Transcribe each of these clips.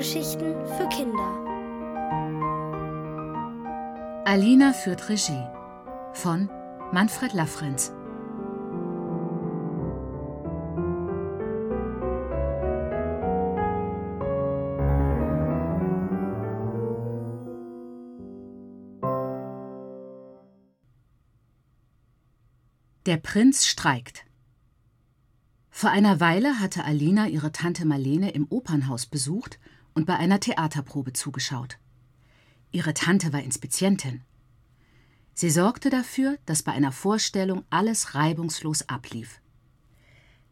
Hörgeschichten für Kinder. Alina führt Regie von Manfred Laffrenz. Der Prinz streikt. Vor einer Weile hatte Alina ihre Tante Marlene im Opernhaus besucht und bei einer Theaterprobe zugeschaut. Ihre Tante war Inspizientin. Sie sorgte dafür, dass bei einer Vorstellung alles reibungslos ablief.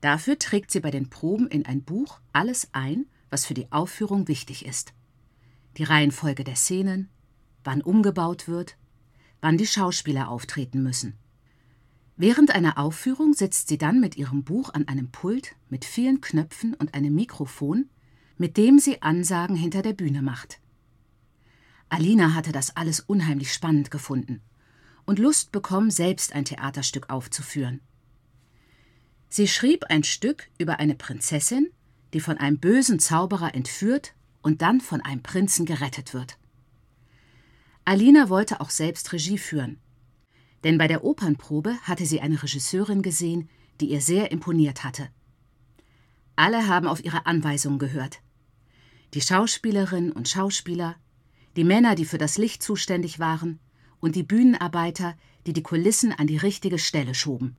Dafür trägt sie bei den Proben in ein Buch alles ein, was für die Aufführung wichtig ist. Die Reihenfolge der Szenen, wann umgebaut wird, wann die Schauspieler auftreten müssen. Während einer Aufführung sitzt sie dann mit ihrem Buch an einem Pult mit vielen Knöpfen und einem Mikrofon, mit dem sie Ansagen hinter der Bühne macht. Alina hatte das alles unheimlich spannend gefunden und Lust bekommen, selbst ein Theaterstück aufzuführen. Sie schrieb ein Stück über eine Prinzessin, die von einem bösen Zauberer entführt und dann von einem Prinzen gerettet wird. Alina wollte auch selbst Regie führen denn bei der Opernprobe hatte sie eine Regisseurin gesehen, die ihr sehr imponiert hatte. Alle haben auf ihre Anweisungen gehört. Die Schauspielerinnen und Schauspieler, die Männer, die für das Licht zuständig waren, und die Bühnenarbeiter, die die Kulissen an die richtige Stelle schoben.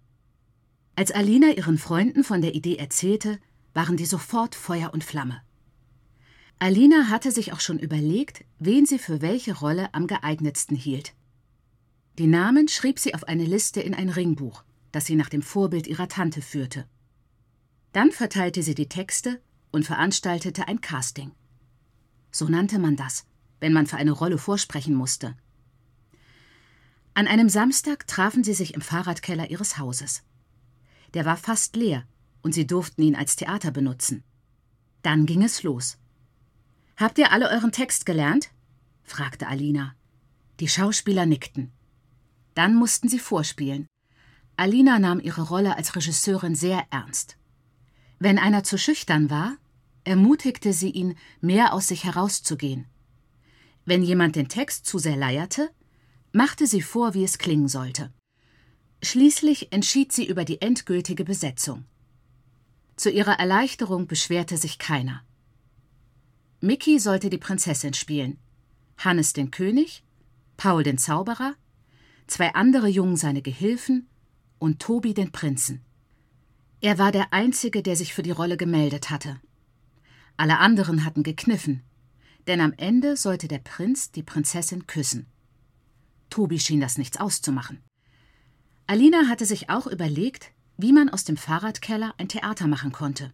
Als Alina ihren Freunden von der Idee erzählte, waren die sofort Feuer und Flamme. Alina hatte sich auch schon überlegt, wen sie für welche Rolle am geeignetsten hielt. Die Namen schrieb sie auf eine Liste in ein Ringbuch, das sie nach dem Vorbild ihrer Tante führte. Dann verteilte sie die Texte und veranstaltete ein Casting. So nannte man das, wenn man für eine Rolle vorsprechen musste. An einem Samstag trafen sie sich im Fahrradkeller ihres Hauses. Der war fast leer und sie durften ihn als Theater benutzen. Dann ging es los. Habt ihr alle euren Text gelernt? fragte Alina. Die Schauspieler nickten. Dann mussten sie vorspielen. Alina nahm ihre Rolle als Regisseurin sehr ernst. Wenn einer zu schüchtern war, ermutigte sie ihn, mehr aus sich herauszugehen. Wenn jemand den Text zu sehr leierte, machte sie vor, wie es klingen sollte. Schließlich entschied sie über die endgültige Besetzung. Zu ihrer Erleichterung beschwerte sich keiner. Mickey sollte die Prinzessin spielen, Hannes den König, Paul den Zauberer zwei andere Jungen seine Gehilfen und Tobi den Prinzen. Er war der Einzige, der sich für die Rolle gemeldet hatte. Alle anderen hatten gekniffen, denn am Ende sollte der Prinz die Prinzessin küssen. Tobi schien das nichts auszumachen. Alina hatte sich auch überlegt, wie man aus dem Fahrradkeller ein Theater machen konnte.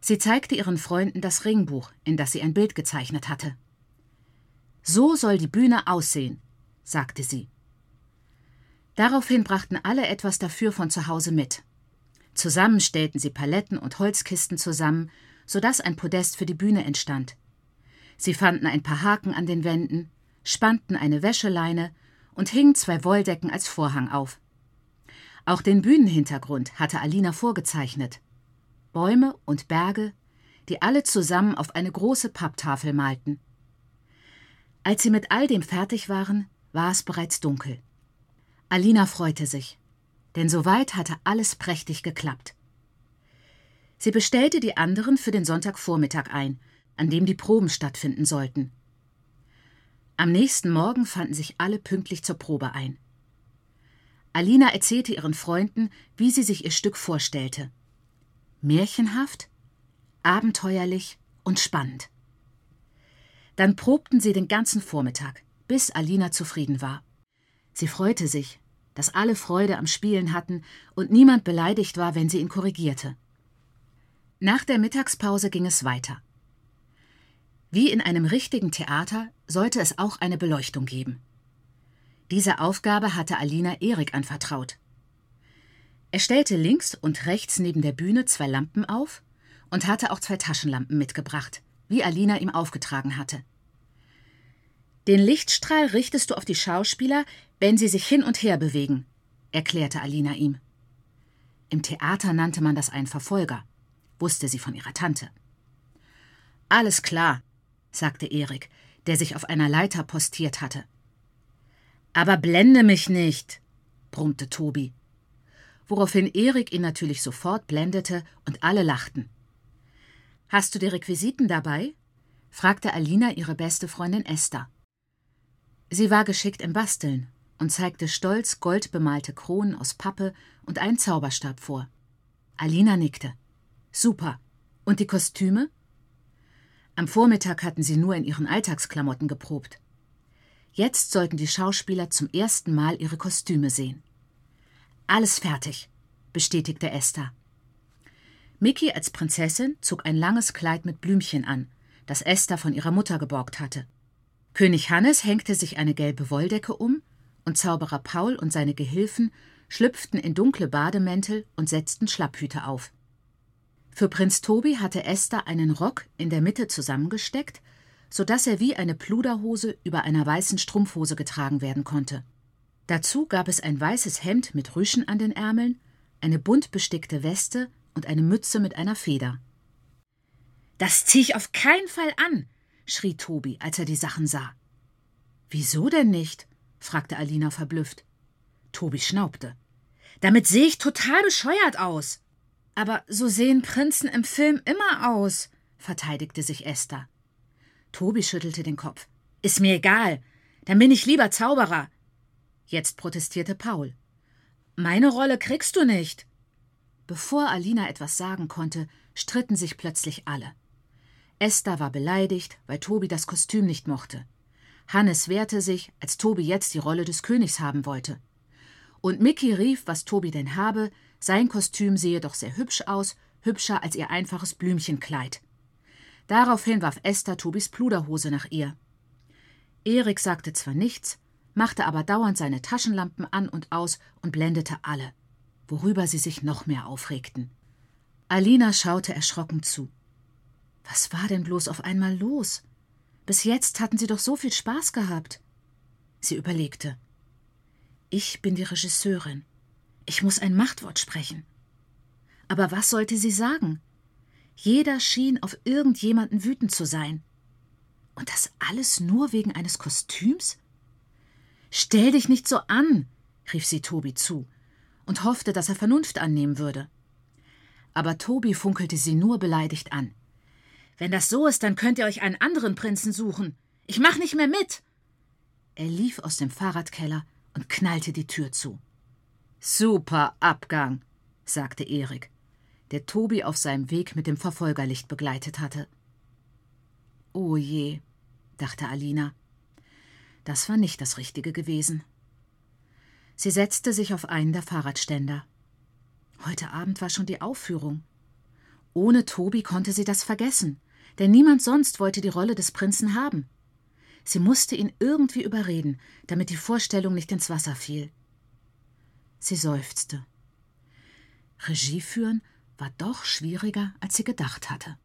Sie zeigte ihren Freunden das Ringbuch, in das sie ein Bild gezeichnet hatte. So soll die Bühne aussehen, sagte sie. Daraufhin brachten alle etwas dafür von zu Hause mit. Zusammen stellten sie Paletten und Holzkisten zusammen, sodass ein Podest für die Bühne entstand. Sie fanden ein paar Haken an den Wänden, spannten eine Wäscheleine und hingen zwei Wolldecken als Vorhang auf. Auch den Bühnenhintergrund hatte Alina vorgezeichnet. Bäume und Berge, die alle zusammen auf eine große Papptafel malten. Als sie mit all dem fertig waren, war es bereits dunkel. Alina freute sich, denn soweit hatte alles prächtig geklappt. Sie bestellte die anderen für den Sonntagvormittag ein, an dem die Proben stattfinden sollten. Am nächsten Morgen fanden sich alle pünktlich zur Probe ein. Alina erzählte ihren Freunden, wie sie sich ihr Stück vorstellte. Märchenhaft, abenteuerlich und spannend. Dann probten sie den ganzen Vormittag, bis Alina zufrieden war. Sie freute sich, dass alle Freude am Spielen hatten und niemand beleidigt war, wenn sie ihn korrigierte. Nach der Mittagspause ging es weiter. Wie in einem richtigen Theater sollte es auch eine Beleuchtung geben. Diese Aufgabe hatte Alina Erik anvertraut. Er stellte links und rechts neben der Bühne zwei Lampen auf und hatte auch zwei Taschenlampen mitgebracht, wie Alina ihm aufgetragen hatte. Den Lichtstrahl richtest du auf die Schauspieler, wenn sie sich hin und her bewegen, erklärte Alina ihm. Im Theater nannte man das einen Verfolger, wusste sie von ihrer Tante. Alles klar, sagte Erik, der sich auf einer Leiter postiert hatte. Aber blende mich nicht, brummte Tobi. Woraufhin Erik ihn natürlich sofort blendete und alle lachten. Hast du die Requisiten dabei? fragte Alina ihre beste Freundin Esther. Sie war geschickt im Basteln und zeigte stolz goldbemalte Kronen aus Pappe und einen Zauberstab vor. Alina nickte. Super. Und die Kostüme? Am Vormittag hatten sie nur in ihren Alltagsklamotten geprobt. Jetzt sollten die Schauspieler zum ersten Mal ihre Kostüme sehen. Alles fertig, bestätigte Esther. Mickey als Prinzessin zog ein langes Kleid mit Blümchen an, das Esther von ihrer Mutter geborgt hatte. König Hannes hängte sich eine gelbe Wolldecke um, und Zauberer Paul und seine Gehilfen schlüpften in dunkle Bademäntel und setzten Schlapphüte auf. Für Prinz Tobi hatte Esther einen Rock in der Mitte zusammengesteckt, so dass er wie eine Pluderhose über einer weißen Strumpfhose getragen werden konnte. Dazu gab es ein weißes Hemd mit Rüschen an den Ärmeln, eine bunt bestickte Weste und eine Mütze mit einer Feder. Das zieh ich auf keinen Fall an, schrie Tobi, als er die Sachen sah. Wieso denn nicht? fragte Alina verblüfft. Tobi schnaubte. Damit sehe ich total bescheuert aus. Aber so sehen Prinzen im Film immer aus, verteidigte sich Esther. Tobi schüttelte den Kopf. Ist mir egal. Dann bin ich lieber Zauberer. Jetzt protestierte Paul. Meine Rolle kriegst du nicht. Bevor Alina etwas sagen konnte, stritten sich plötzlich alle. Esther war beleidigt, weil Tobi das Kostüm nicht mochte. Hannes wehrte sich, als Tobi jetzt die Rolle des Königs haben wollte. Und Mickey rief, was Tobi denn habe, sein Kostüm sehe doch sehr hübsch aus, hübscher als ihr einfaches Blümchenkleid. Daraufhin warf Esther Tobis Pluderhose nach ihr. Erik sagte zwar nichts, machte aber dauernd seine Taschenlampen an und aus und blendete alle, worüber sie sich noch mehr aufregten. Alina schaute erschrocken zu. Was war denn bloß auf einmal los? Bis jetzt hatten sie doch so viel Spaß gehabt. Sie überlegte. Ich bin die Regisseurin. Ich muss ein Machtwort sprechen. Aber was sollte sie sagen? Jeder schien auf irgendjemanden wütend zu sein. Und das alles nur wegen eines Kostüms? Stell dich nicht so an, rief sie Tobi zu und hoffte, dass er Vernunft annehmen würde. Aber Tobi funkelte sie nur beleidigt an. Wenn das so ist, dann könnt ihr euch einen anderen Prinzen suchen. Ich mach nicht mehr mit. Er lief aus dem Fahrradkeller und knallte die Tür zu. Super Abgang, sagte Erik, der Tobi auf seinem Weg mit dem Verfolgerlicht begleitet hatte. Oh je, dachte Alina. Das war nicht das Richtige gewesen. Sie setzte sich auf einen der Fahrradständer. Heute Abend war schon die Aufführung. Ohne Tobi konnte sie das vergessen, denn niemand sonst wollte die Rolle des Prinzen haben. Sie musste ihn irgendwie überreden, damit die Vorstellung nicht ins Wasser fiel. Sie seufzte. Regie führen war doch schwieriger, als sie gedacht hatte.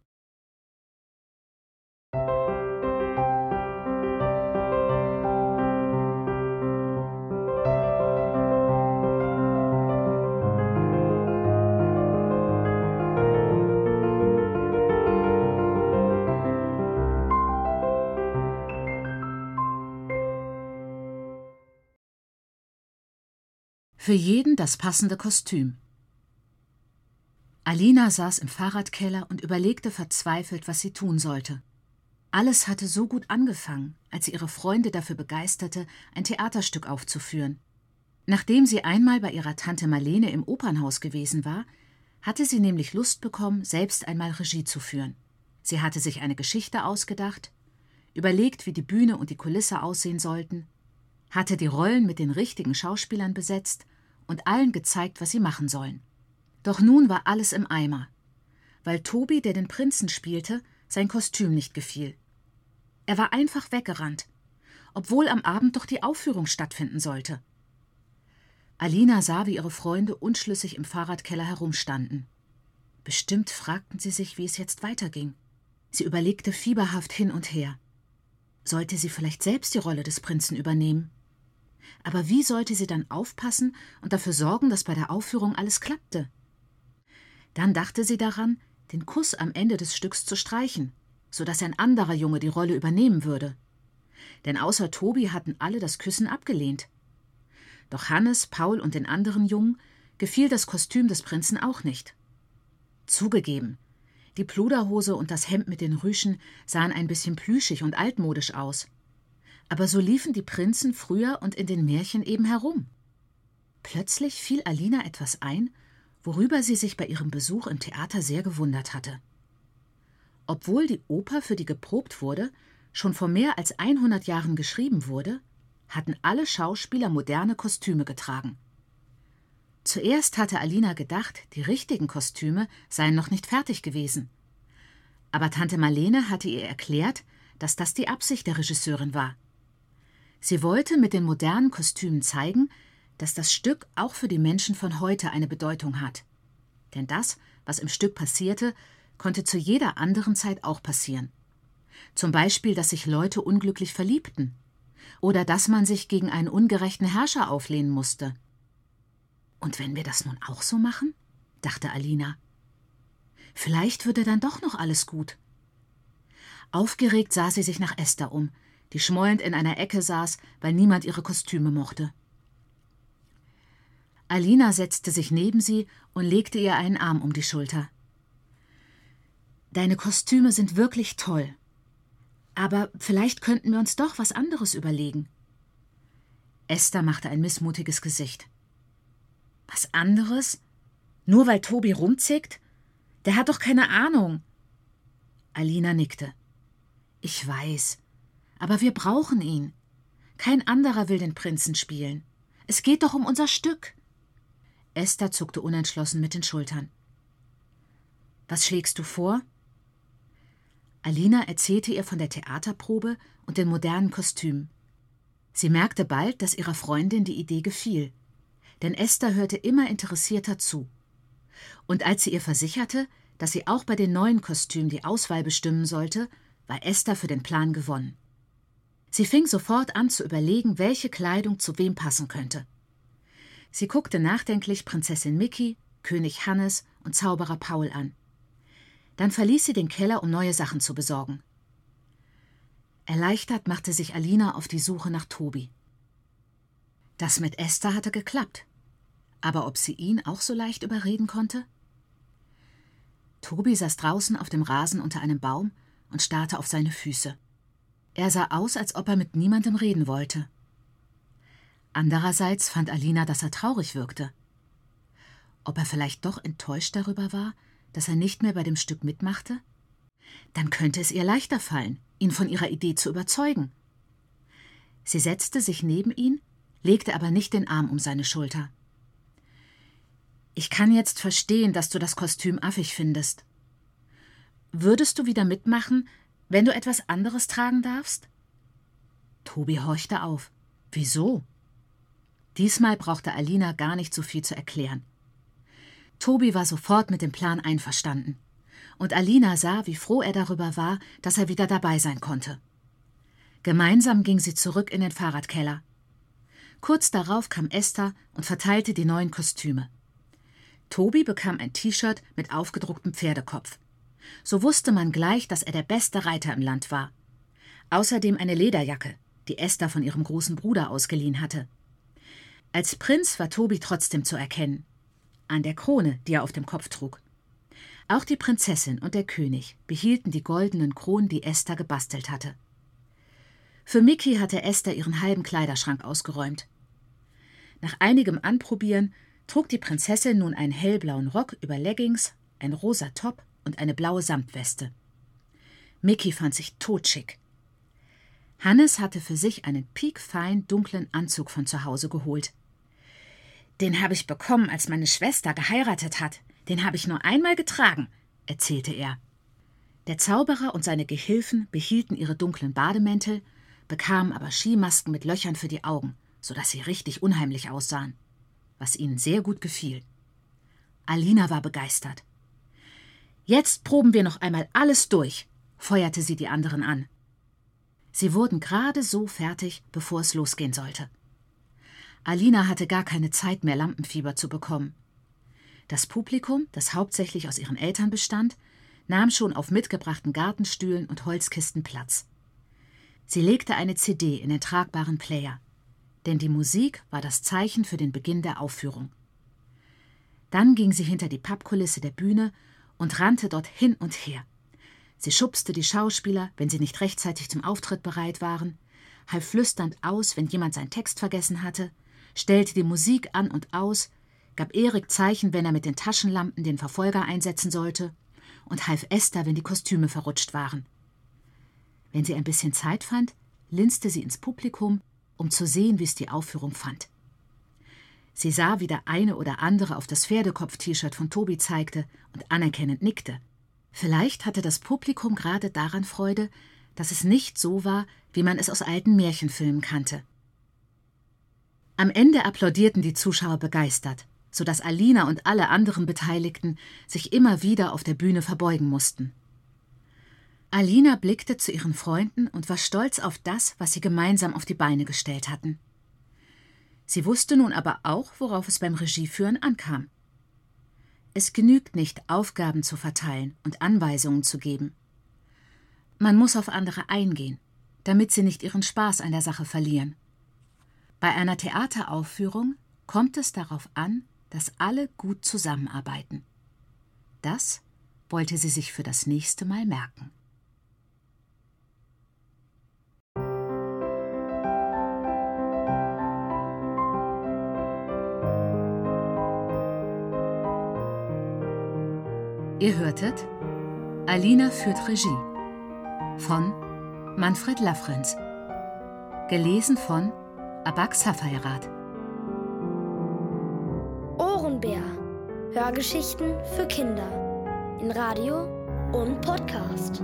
Für jeden das passende Kostüm. Alina saß im Fahrradkeller und überlegte verzweifelt, was sie tun sollte. Alles hatte so gut angefangen, als sie ihre Freunde dafür begeisterte, ein Theaterstück aufzuführen. Nachdem sie einmal bei ihrer Tante Marlene im Opernhaus gewesen war, hatte sie nämlich Lust bekommen, selbst einmal Regie zu führen. Sie hatte sich eine Geschichte ausgedacht, überlegt, wie die Bühne und die Kulisse aussehen sollten, hatte die Rollen mit den richtigen Schauspielern besetzt und allen gezeigt, was sie machen sollen. Doch nun war alles im Eimer, weil Tobi, der den Prinzen spielte, sein Kostüm nicht gefiel. Er war einfach weggerannt, obwohl am Abend doch die Aufführung stattfinden sollte. Alina sah, wie ihre Freunde unschlüssig im Fahrradkeller herumstanden. Bestimmt fragten sie sich, wie es jetzt weiterging. Sie überlegte fieberhaft hin und her. Sollte sie vielleicht selbst die Rolle des Prinzen übernehmen? Aber wie sollte sie dann aufpassen und dafür sorgen, dass bei der Aufführung alles klappte? Dann dachte sie daran, den Kuss am Ende des Stücks zu streichen. sodass ein anderer Junge die Rolle übernehmen würde. Denn außer Tobi hatten alle das Küssen abgelehnt. Doch Hannes, Paul und den anderen Jungen gefiel das Kostüm des Prinzen auch nicht. Zugegeben, die Pluderhose und das Hemd mit den Rüschen sahen ein bisschen plüschig und altmodisch aus. Aber so liefen die Prinzen früher und in den Märchen eben herum. Plötzlich fiel Alina etwas ein, worüber sie sich bei ihrem Besuch im Theater sehr gewundert hatte. Obwohl die Oper, für die geprobt wurde, schon vor mehr als 100 Jahren geschrieben wurde, hatten alle Schauspieler moderne Kostüme getragen. Zuerst hatte Alina gedacht, die richtigen Kostüme seien noch nicht fertig gewesen. Aber Tante Marlene hatte ihr erklärt, dass das die Absicht der Regisseurin war. Sie wollte mit den modernen Kostümen zeigen, dass das Stück auch für die Menschen von heute eine Bedeutung hat. Denn das, was im Stück passierte, konnte zu jeder anderen Zeit auch passieren. Zum Beispiel, dass sich Leute unglücklich verliebten oder dass man sich gegen einen ungerechten Herrscher auflehnen musste. Und wenn wir das nun auch so machen? dachte Alina. Vielleicht würde dann doch noch alles gut. Aufgeregt sah sie sich nach Esther um, die schmollend in einer Ecke saß, weil niemand ihre Kostüme mochte. Alina setzte sich neben sie und legte ihr einen Arm um die Schulter. Deine Kostüme sind wirklich toll. Aber vielleicht könnten wir uns doch was anderes überlegen. Esther machte ein missmutiges Gesicht. Was anderes? Nur weil Tobi rumzickt? Der hat doch keine Ahnung. Alina nickte. Ich weiß. Aber wir brauchen ihn. Kein anderer will den Prinzen spielen. Es geht doch um unser Stück. Esther zuckte unentschlossen mit den Schultern. Was schlägst du vor? Alina erzählte ihr von der Theaterprobe und den modernen Kostümen. Sie merkte bald, dass ihrer Freundin die Idee gefiel, denn Esther hörte immer interessierter zu. Und als sie ihr versicherte, dass sie auch bei den neuen Kostümen die Auswahl bestimmen sollte, war Esther für den Plan gewonnen. Sie fing sofort an zu überlegen, welche Kleidung zu wem passen könnte. Sie guckte nachdenklich Prinzessin Mickey, König Hannes und Zauberer Paul an. Dann verließ sie den Keller, um neue Sachen zu besorgen. Erleichtert machte sich Alina auf die Suche nach Tobi. Das mit Esther hatte geklappt. Aber ob sie ihn auch so leicht überreden konnte? Tobi saß draußen auf dem Rasen unter einem Baum und starrte auf seine Füße. Er sah aus, als ob er mit niemandem reden wollte. Andererseits fand Alina, dass er traurig wirkte. Ob er vielleicht doch enttäuscht darüber war, dass er nicht mehr bei dem Stück mitmachte? Dann könnte es ihr leichter fallen, ihn von ihrer Idee zu überzeugen. Sie setzte sich neben ihn, legte aber nicht den Arm um seine Schulter. Ich kann jetzt verstehen, dass du das Kostüm affig findest. Würdest du wieder mitmachen, wenn du etwas anderes tragen darfst? Tobi horchte auf. Wieso? Diesmal brauchte Alina gar nicht so viel zu erklären. Tobi war sofort mit dem Plan einverstanden. Und Alina sah, wie froh er darüber war, dass er wieder dabei sein konnte. Gemeinsam ging sie zurück in den Fahrradkeller. Kurz darauf kam Esther und verteilte die neuen Kostüme. Tobi bekam ein T-Shirt mit aufgedrucktem Pferdekopf. So wusste man gleich, dass er der beste Reiter im Land war. Außerdem eine Lederjacke, die Esther von ihrem großen Bruder ausgeliehen hatte. Als Prinz war Tobi trotzdem zu erkennen an der Krone, die er auf dem Kopf trug. Auch die Prinzessin und der König behielten die goldenen Kronen, die Esther gebastelt hatte. Für Mickey hatte Esther ihren halben Kleiderschrank ausgeräumt. Nach einigem Anprobieren trug die Prinzessin nun einen hellblauen Rock über Leggings, ein rosa Top und eine blaue Samtweste. Mickey fand sich totschick. Hannes hatte für sich einen piekfein dunklen Anzug von zu Hause geholt. Den habe ich bekommen, als meine Schwester geheiratet hat. Den habe ich nur einmal getragen, erzählte er. Der Zauberer und seine Gehilfen behielten ihre dunklen Bademäntel, bekamen aber Skimasken mit Löchern für die Augen, so dass sie richtig unheimlich aussahen, was ihnen sehr gut gefiel. Alina war begeistert. Jetzt proben wir noch einmal alles durch, feuerte sie die anderen an. Sie wurden gerade so fertig, bevor es losgehen sollte. Alina hatte gar keine Zeit mehr, Lampenfieber zu bekommen. Das Publikum, das hauptsächlich aus ihren Eltern bestand, nahm schon auf mitgebrachten Gartenstühlen und Holzkisten Platz. Sie legte eine CD in den tragbaren Player, denn die Musik war das Zeichen für den Beginn der Aufführung. Dann ging sie hinter die Pappkulisse der Bühne und rannte dort hin und her. Sie schubste die Schauspieler, wenn sie nicht rechtzeitig zum Auftritt bereit waren, half flüsternd aus, wenn jemand seinen Text vergessen hatte, stellte die Musik an und aus, gab Erik Zeichen, wenn er mit den Taschenlampen den Verfolger einsetzen sollte, und half Esther, wenn die Kostüme verrutscht waren. Wenn sie ein bisschen Zeit fand, linste sie ins Publikum, um zu sehen, wie es die Aufführung fand. Sie sah, wie der eine oder andere auf das Pferdekopf-T-Shirt von Tobi zeigte und anerkennend nickte. Vielleicht hatte das Publikum gerade daran Freude, dass es nicht so war, wie man es aus alten Märchenfilmen kannte. Am Ende applaudierten die Zuschauer begeistert, so dass Alina und alle anderen Beteiligten sich immer wieder auf der Bühne verbeugen mussten. Alina blickte zu ihren Freunden und war stolz auf das, was sie gemeinsam auf die Beine gestellt hatten. Sie wusste nun aber auch, worauf es beim Regieführen ankam. Es genügt nicht, Aufgaben zu verteilen und Anweisungen zu geben. Man muss auf andere eingehen, damit sie nicht ihren Spaß an der Sache verlieren. Bei einer Theateraufführung kommt es darauf an, dass alle gut zusammenarbeiten. Das wollte sie sich für das nächste Mal merken. Ihr hörtet Alina führt Regie von Manfred Lafrenz. Gelesen von Abax Safairat. Ohrenbär. Hörgeschichten für Kinder. In Radio und Podcast.